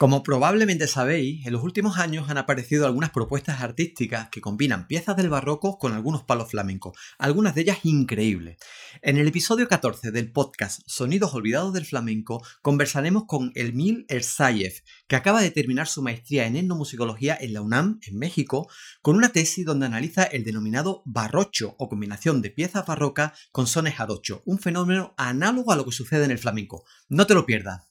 Como probablemente sabéis, en los últimos años han aparecido algunas propuestas artísticas que combinan piezas del barroco con algunos palos flamencos, algunas de ellas increíbles. En el episodio 14 del podcast Sonidos Olvidados del Flamenco conversaremos con Elmil Ersayev, que acaba de terminar su maestría en etnomusicología en la UNAM, en México, con una tesis donde analiza el denominado barrocho o combinación de piezas barrocas con sones jarocho, un fenómeno análogo a lo que sucede en el flamenco. No te lo pierdas.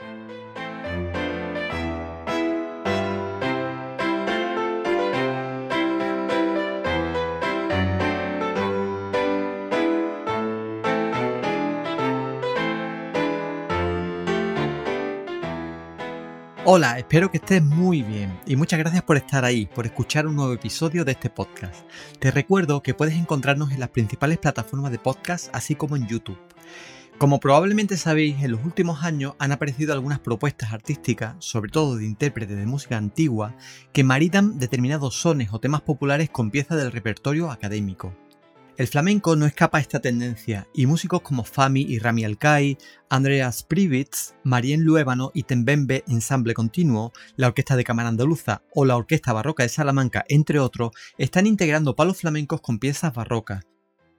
Hola, espero que estés muy bien y muchas gracias por estar ahí, por escuchar un nuevo episodio de este podcast. Te recuerdo que puedes encontrarnos en las principales plataformas de podcast, así como en YouTube. Como probablemente sabéis, en los últimos años han aparecido algunas propuestas artísticas, sobre todo de intérpretes de música antigua, que maridan determinados sones o temas populares con piezas del repertorio académico. El flamenco no escapa a esta tendencia y músicos como Fami y Rami Alcai, Andreas Privitz, Marien Luébano y Tembembe Ensamble Continuo, la Orquesta de Cámara Andaluza o la Orquesta Barroca de Salamanca, entre otros, están integrando palos flamencos con piezas barrocas.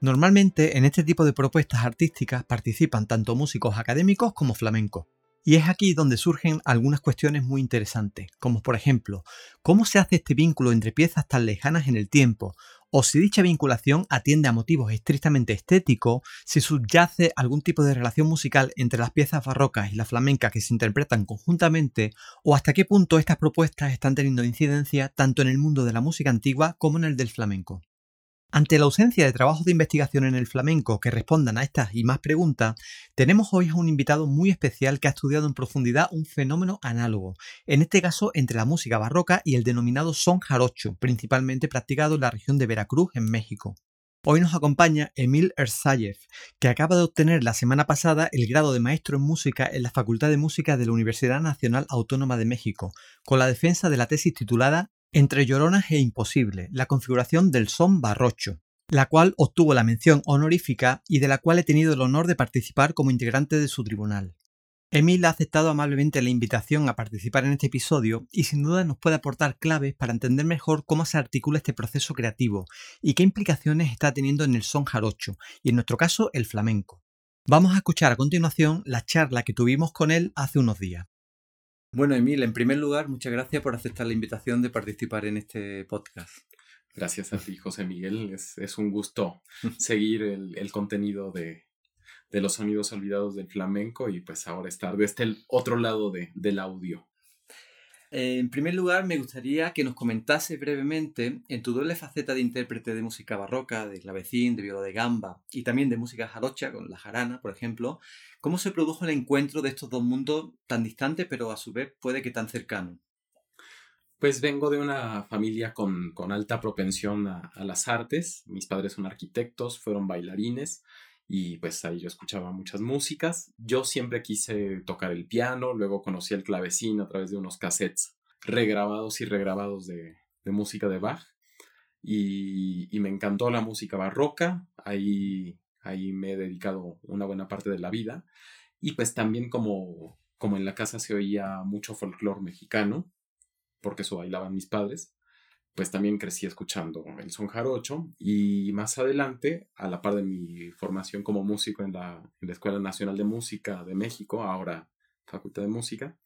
Normalmente en este tipo de propuestas artísticas participan tanto músicos académicos como flamencos. Y es aquí donde surgen algunas cuestiones muy interesantes, como por ejemplo, ¿cómo se hace este vínculo entre piezas tan lejanas en el tiempo? O si dicha vinculación atiende a motivos estrictamente estéticos, si subyace algún tipo de relación musical entre las piezas barrocas y las flamencas que se interpretan conjuntamente, o hasta qué punto estas propuestas están teniendo incidencia tanto en el mundo de la música antigua como en el del flamenco. Ante la ausencia de trabajos de investigación en el flamenco que respondan a estas y más preguntas, tenemos hoy a un invitado muy especial que ha estudiado en profundidad un fenómeno análogo, en este caso entre la música barroca y el denominado son jarocho, principalmente practicado en la región de Veracruz, en México. Hoy nos acompaña Emil Ersayev, que acaba de obtener la semana pasada el grado de maestro en música en la Facultad de Música de la Universidad Nacional Autónoma de México, con la defensa de la tesis titulada entre lloronas e imposible, la configuración del son barrocho, la cual obtuvo la mención honorífica y de la cual he tenido el honor de participar como integrante de su tribunal. Emil ha aceptado amablemente la invitación a participar en este episodio y sin duda nos puede aportar claves para entender mejor cómo se articula este proceso creativo y qué implicaciones está teniendo en el son jarocho y en nuestro caso el flamenco. Vamos a escuchar a continuación la charla que tuvimos con él hace unos días. Bueno, Emil, en primer lugar, muchas gracias por aceptar la invitación de participar en este podcast. Gracias a ti, José Miguel. Es, un gusto seguir el, contenido de, los sonidos olvidados del flamenco y pues ahora estar de este otro lado del audio. Eh, en primer lugar, me gustaría que nos comentase brevemente en tu doble faceta de intérprete de música barroca, de clavecín, de viola de gamba y también de música jarocha, con la jarana, por ejemplo, ¿Cómo se produjo el encuentro de estos dos mundos tan distantes, pero a su vez puede que tan cercanos? Pues vengo de una familia con, alta propensión a, las artes. Mis padres son arquitectos, fueron bailarines y pues ahí yo escuchaba muchas músicas. Yo siempre quise tocar el piano, luego conocí el clavecín a través de unos cassettes regrabados y regrabados de, música de Bach y, me encantó la música barroca. Ahí Ahí me he dedicado una buena parte de la vida. Y pues también como, como en la casa se oía mucho folclore mexicano, porque eso bailaban mis padres, pues también crecí escuchando el son jarocho y más adelante, a la par de mi formación como músico en la, en la Escuela Nacional de Música de México, ahora Facultad de Música,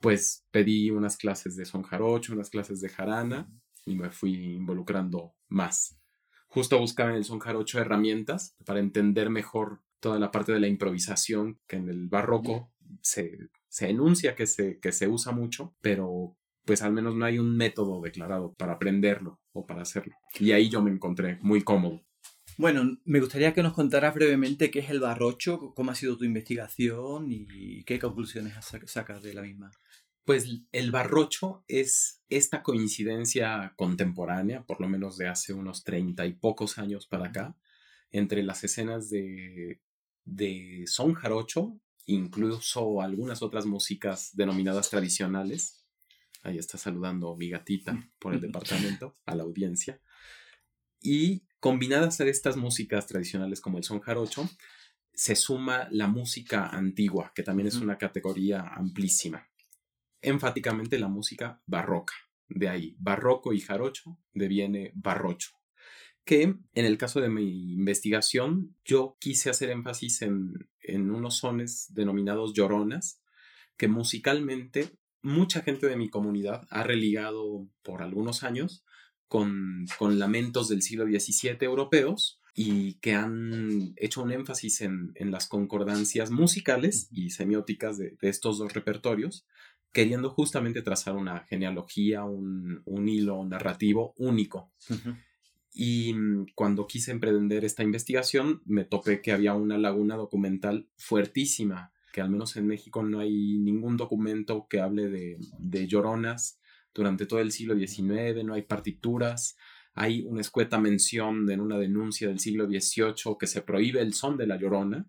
pues pedí unas clases de son jarocho, unas clases de jarana y me fui involucrando más. Justo buscaba en el son jarocho herramientas para entender mejor toda la parte de la improvisación que en el barroco se, se enuncia que se, que se usa mucho, pero pues al menos no hay un método declarado para aprenderlo o para hacerlo. Y ahí yo me encontré muy cómodo. Bueno, me gustaría que nos contaras brevemente qué es el barrocho, cómo ha sido tu investigación y qué conclusiones sacas de la misma. Pues el barrocho es esta coincidencia contemporánea, por lo menos de hace unos treinta y pocos años para acá, entre las escenas de, de son jarocho, incluso algunas otras músicas denominadas tradicionales. Ahí está saludando mi gatita por el departamento, a la audiencia. Y combinadas a estas músicas tradicionales como el son jarocho, se suma la música antigua, que también es una categoría amplísima. Enfáticamente la música barroca. De ahí, barroco y jarocho deviene barrocho. Que en el caso de mi investigación, yo quise hacer énfasis en, en unos sones denominados lloronas, que musicalmente mucha gente de mi comunidad ha religado por algunos años con, lamentos del siglo XVII europeos y que han hecho un énfasis en, las concordancias musicales y semióticas de, estos dos repertorios, queriendo justamente trazar una genealogía, un, hilo narrativo único. Y mm, cuando quise emprender esta investigación, me topé que había una laguna documental fuertísima, que al menos en México no hay ningún documento que hable de, de lloronas durante todo el siglo XIX, no hay partituras, hay una escueta mención en una denuncia del siglo XVIII que se prohíbe el son de la llorona,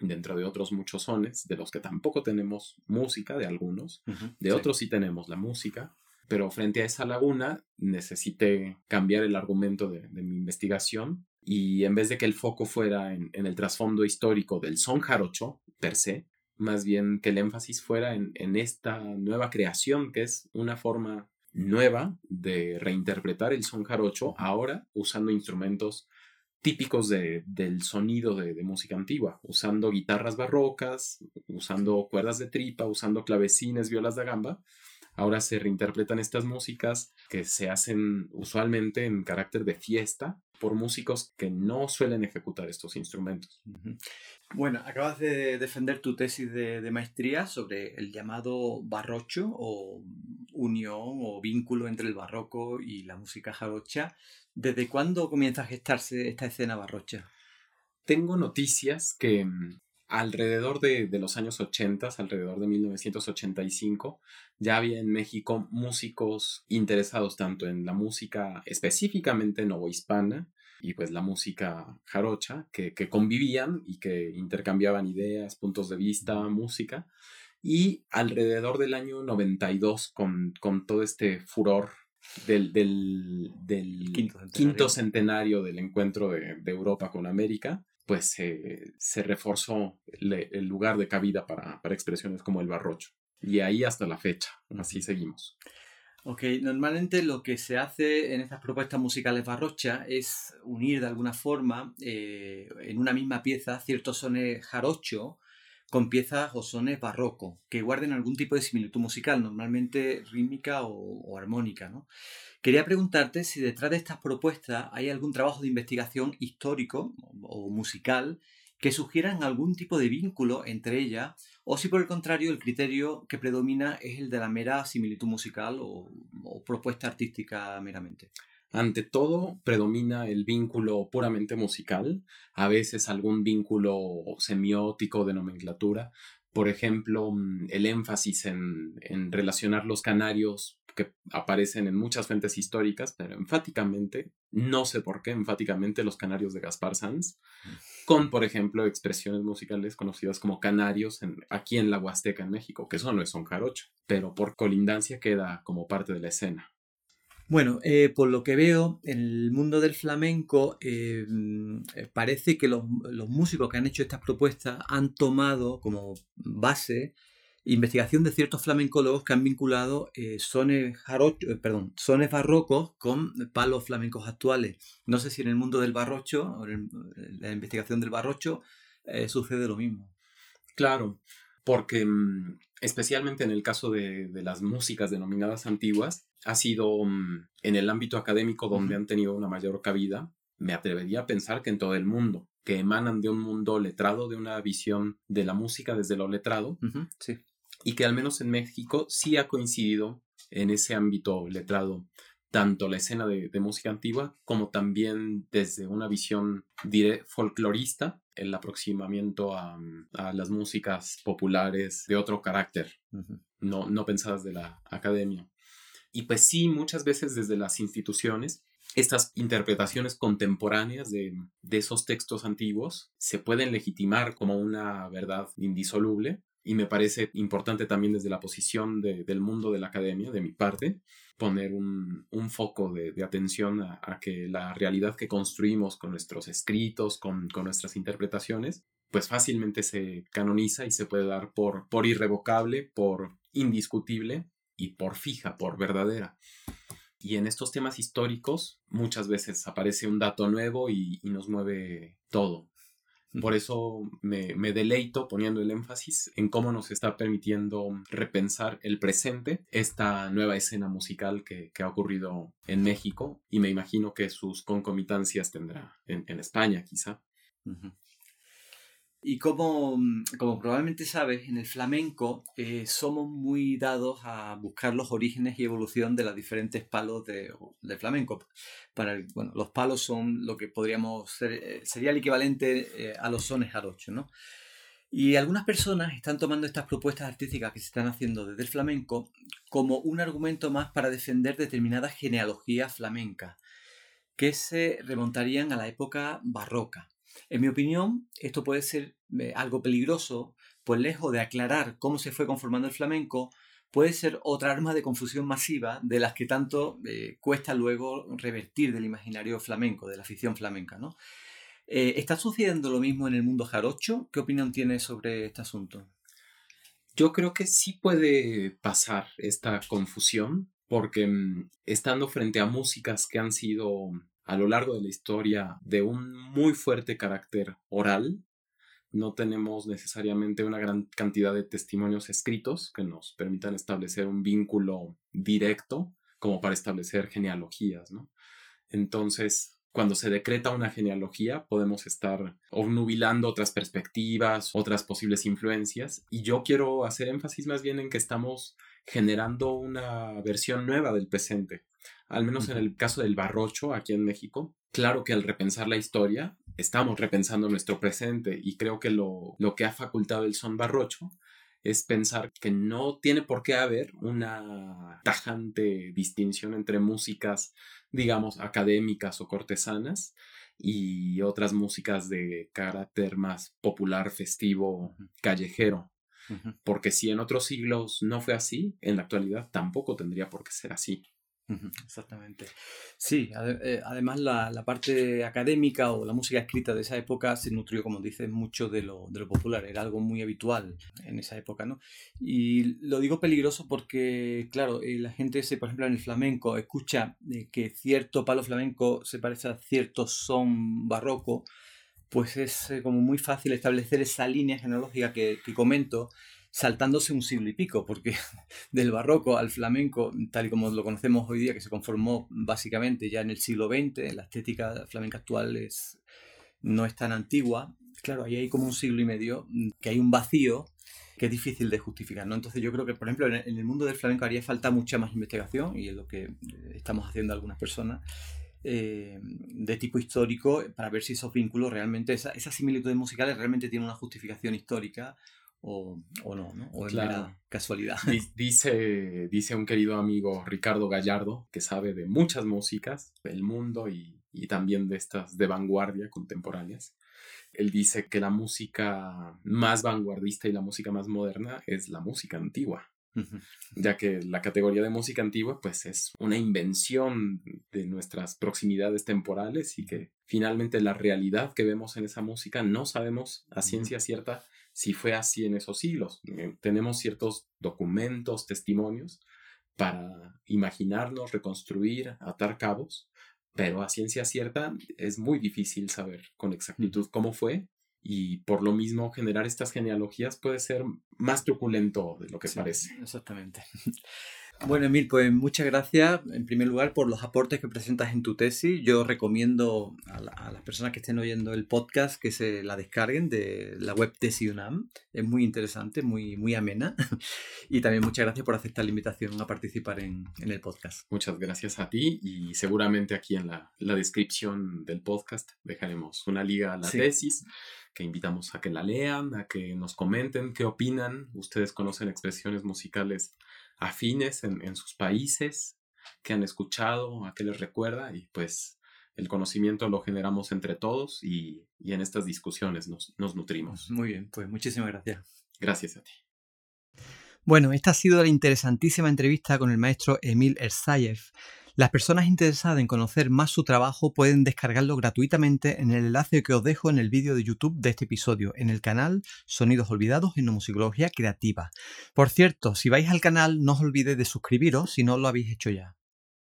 dentro de otros muchos sones, de los que tampoco tenemos música, de algunos, de otros sí tenemos la música, pero frente a esa laguna necesité cambiar el argumento de, mi investigación y en vez de que el foco fuera en, en el trasfondo histórico del son jarocho per se, más bien que el énfasis fuera en, esta nueva creación, que es una forma nueva de reinterpretar el son jarocho, ahora usando instrumentos típicos del sonido de, música antigua, usando guitarras barrocas, usando cuerdas de tripa, usando clavecines, violas de gamba. Ahora se reinterpretan estas músicas que se hacen usualmente en carácter de fiesta por músicos que no suelen ejecutar estos instrumentos. Bueno, acabas de defender tu tesis de, maestría sobre el llamado barrocho o unión o vínculo entre el barroco y la música jarocha. ¿Desde cuándo comienza a gestarse esta escena barrocha? Tengo noticias que mm, alrededor de, de, los años 80, alrededor de 1985, ya había en México músicos interesados tanto en la música específicamente novohispana y pues la música jarocha, que, convivían y que intercambiaban ideas, puntos de vista, música. Y alrededor del año 92, con, con todo este furor del, del, quinto, centenario. del encuentro de, Europa con América, pues se reforzó el lugar de cabida para, para expresiones como el barrocho. Y ahí hasta la fecha, así seguimos. Ok, normalmente lo que se hace en estas propuestas musicales barrochas es unir de alguna forma eh, en una misma pieza ciertos sones jarocho con piezas o sones barroco que guarden algún tipo de similitud musical, normalmente rítmica o, armónica. Quería preguntarte si detrás de estas propuestas hay algún trabajo de investigación histórico o musical que sugieran algún tipo de vínculo entre ellas o si por el contrario el criterio que predomina es el de la mera similitud musical o, propuesta artística meramente. Ante todo, predomina el vínculo puramente musical, a veces algún vínculo semiótico de nomenclatura, por ejemplo, mm, el énfasis en, en, relacionar los canarios que aparecen en muchas fuentes históricas, pero enfáticamente, no sé por qué, enfáticamente los canarios de Gaspar Sanz, con, por ejemplo, expresiones musicales conocidas como canarios aquí en la Huasteca, en México, que eso no es son jarocho, pero por colindancia queda como parte de la escena. Bueno, eh, por lo que veo, en el mundo del flamenco eh, mm, parece que los, músicos que han hecho estas propuestas han tomado como base investigación de ciertos flamencólogos que han vinculado eh, sones, eh, perdón, sones barrocos con palos flamencos actuales. No sé si en el mundo del barrocho, en la investigación del barrocho, eh, sucede lo mismo. Claro, porque mm, especialmente en el caso de, las músicas denominadas antiguas, ha sido mm, en el ámbito académico donde han tenido una mayor cabida. Me atrevería a pensar que en todo el mundo, que emanan de un mundo letrado, de una visión de la música desde lo letrado. sí y que al menos en México sí ha coincidido en ese ámbito letrado tanto la escena de, música antigua como también desde una visión, diré, folclorista, el aproximamiento a, las músicas populares de otro carácter, no, no pensadas de la academia. Y pues sí, muchas veces desde las instituciones estas interpretaciones contemporáneas de, esos textos antiguos se pueden legitimar como una verdad indisoluble y me parece importante también desde la posición del mundo de la academia, de mi parte, poner un, foco de, atención a, que la realidad que construimos con nuestros escritos, con, nuestras interpretaciones, pues fácilmente se canoniza y se puede dar por, por irrevocable, por indiscutible y por fija, por verdadera. Y en estos temas históricos muchas veces aparece un dato nuevo y, nos mueve todo. Por eso me, deleito poniendo el énfasis en cómo nos está permitiendo repensar el presente, esta nueva escena musical que, ha ocurrido en México y me imagino que sus concomitancias tendrá en, España quizá. Y como, mm, como probablemente sabes, en el flamenco eh, somos muy dados a buscar los orígenes y evolución de los diferentes palos de, flamenco. Para bueno, los palos son lo que podríamos ser, eh, sería el equivalente eh, a los sones jarochos, ¿no? Y algunas personas están tomando estas propuestas artísticas que se están haciendo desde el flamenco como un argumento más para defender determinadas genealogías flamencas que se remontarían a la época barroca. En mi opinión, esto puede ser eh, algo peligroso, pues lejos de aclarar cómo se fue conformando el flamenco, puede ser otra arma de confusión masiva de las que tanto eh, cuesta luego revertir del imaginario flamenco, de la afición flamenca. ¿no? Eh, ¿Está sucediendo lo mismo en el mundo jarocho? ¿Qué opinión tienes sobre este asunto? Yo creo que sí puede pasar esta confusión, porque mm, estando frente a músicas que han sido a lo largo de la historia de un muy fuerte carácter oral. No tenemos necesariamente una gran cantidad de testimonios escritos que nos permitan establecer un vínculo directo como para establecer genealogías, ¿no? Entonces, cuando se decreta una genealogía, podemos estar obnubilando otras perspectivas, otras posibles influencias, y yo quiero hacer énfasis más bien en que estamos generando una versión nueva del presente, al menos en el caso del barrocho aquí en México, claro que al repensar la historia, estamos repensando nuestro presente y creo que lo, lo que ha facultado el son barrocho es pensar que no tiene por qué haber una tajante distinción entre músicas, digamos, académicas o cortesanas y otras músicas de carácter más popular, festivo, callejero. Porque si en otros siglos no fue así, en la actualidad tampoco tendría por qué ser así. Exactamente. Sí, eh, además la, parte académica o la música escrita de esa época se nutrió, como dices, mucho de lo, de lo, popular, era algo muy habitual en esa época, ¿no? Y lo digo peligroso porque, claro, eh, la gente, se, por ejemplo, en el flamenco, escucha eh, que cierto palo flamenco se parece a cierto son barroco, pues es como muy fácil establecer esa línea genealógica que, que comento saltándose un siglo y pico, porque del barroco al flamenco, tal y como lo conocemos hoy día, que se conformó básicamente ya en el siglo XX, la estética flamenca actual es, no es tan antigua, claro, ahí hay como un siglo y medio mm, que hay un vacío que es difícil de justificar, ¿no? Entonces yo creo que, por ejemplo, en el mundo del flamenco haría falta mucha más investigación, y es lo que eh, estamos haciendo algunas personas, eh, de tipo histórico, para ver si esos vínculos realmente, esas similitudes musicales realmente tienen una justificación histórica o, no, ¿no? O es casualidad. Dice, dice un querido amigo Ricardo Gallardo, que sabe de muchas músicas del mundo y, y también de estas de vanguardia contemporáneas. Él dice que la música más vanguardista y la música más moderna es la música antigua ya que la categoría de música antigua pues es una invención de nuestras proximidades temporales y que finalmente la realidad que vemos en esa música no sabemos a ciencia cierta si fue así en esos siglos. Eh, tenemos ciertos documentos, testimonios para imaginarnos, reconstruir, atar cabos, pero a ciencia cierta es muy difícil saber con exactitud cómo fue y por lo mismo generar estas genealogías puede ser más truculento de lo que parece. Exactamente. Bueno, Emil, pues muchas gracias en primer lugar por los aportes que presentas en tu tesis. Yo recomiendo a, las personas que estén oyendo el podcast que se la descarguen de la web Tesis UNAM. Es muy interesante, muy, muy amena. Y también muchas gracias por aceptar la invitación a participar en, el podcast. Muchas gracias a ti y seguramente aquí en la, descripción del podcast dejaremos una liga a la tesis que invitamos a que la lean, a que nos comenten qué opinan. Ustedes conocen expresiones musicales afines en, sus países, que han escuchado, a qué les recuerda y pues el conocimiento lo generamos entre todos y, en estas discusiones nos, nos, nutrimos. Muy bien, pues muchísimas gracias. Gracias a ti. Bueno, esta ha sido la interesantísima entrevista con el maestro Emil Ersayev, las personas interesadas en conocer más su trabajo pueden descargarlo gratuitamente en el enlace que os dejo en el vídeo de YouTube de este episodio, en el canal Sonidos Olvidados en Musicología Creativa. Por cierto, si vais al canal no os olvidéis de suscribiros si no lo habéis hecho ya.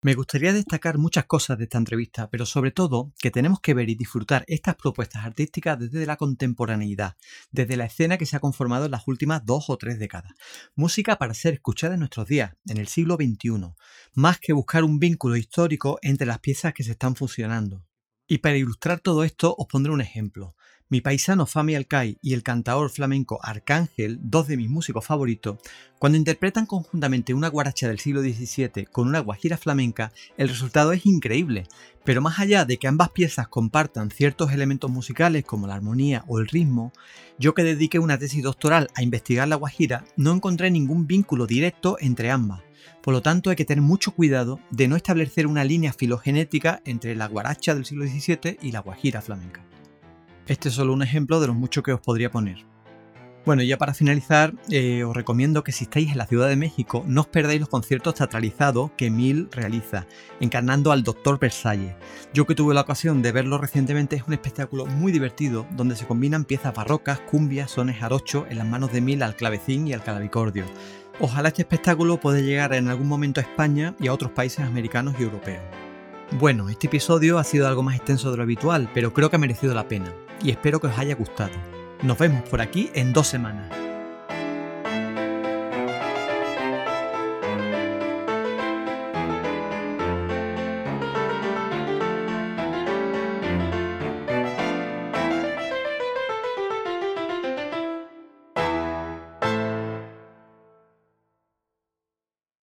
Me gustaría destacar muchas cosas de esta entrevista, pero sobre todo que tenemos que ver y disfrutar estas propuestas artísticas desde la contemporaneidad, desde la escena que se ha conformado en las últimas dos o tres décadas. Música para ser escuchada en nuestros días, en el siglo XXI, más que buscar un vínculo histórico entre las piezas que se están fusionando. Y para ilustrar todo esto os pondré un ejemplo. Mi paisano Fami Alcai y el cantador flamenco Arcángel, dos de mis músicos favoritos, cuando interpretan conjuntamente una guaracha del siglo XVII con una guajira flamenca, el resultado es increíble. Pero más allá de que ambas piezas compartan ciertos elementos musicales como la armonía o el ritmo, yo que dediqué una tesis doctoral a investigar la guajira, no encontré ningún vínculo directo entre ambas. Por lo tanto, hay que tener mucho cuidado de no establecer una línea filogenética entre la guaracha del siglo XVII y la guajira flamenca. Este es solo un ejemplo de los muchos que os podría poner. Bueno, ya para finalizar, eh, os recomiendo que si estáis en la Ciudad de México no os perdáis los conciertos teatralizados que Mil realiza, encarnando al Doctor Versalles. Yo que tuve la ocasión de verlo recientemente, es un espectáculo muy divertido donde se combinan piezas barrocas, cumbias, sones jarochos en las manos de Mil al clavecín y al clavicordio. Ojalá este espectáculo pueda llegar en algún momento a España y a otros países americanos y europeos. Bueno, este episodio ha sido algo más extenso de lo habitual, pero creo que ha merecido la pena y espero que os haya gustado. Nos vemos por aquí en dos semanas.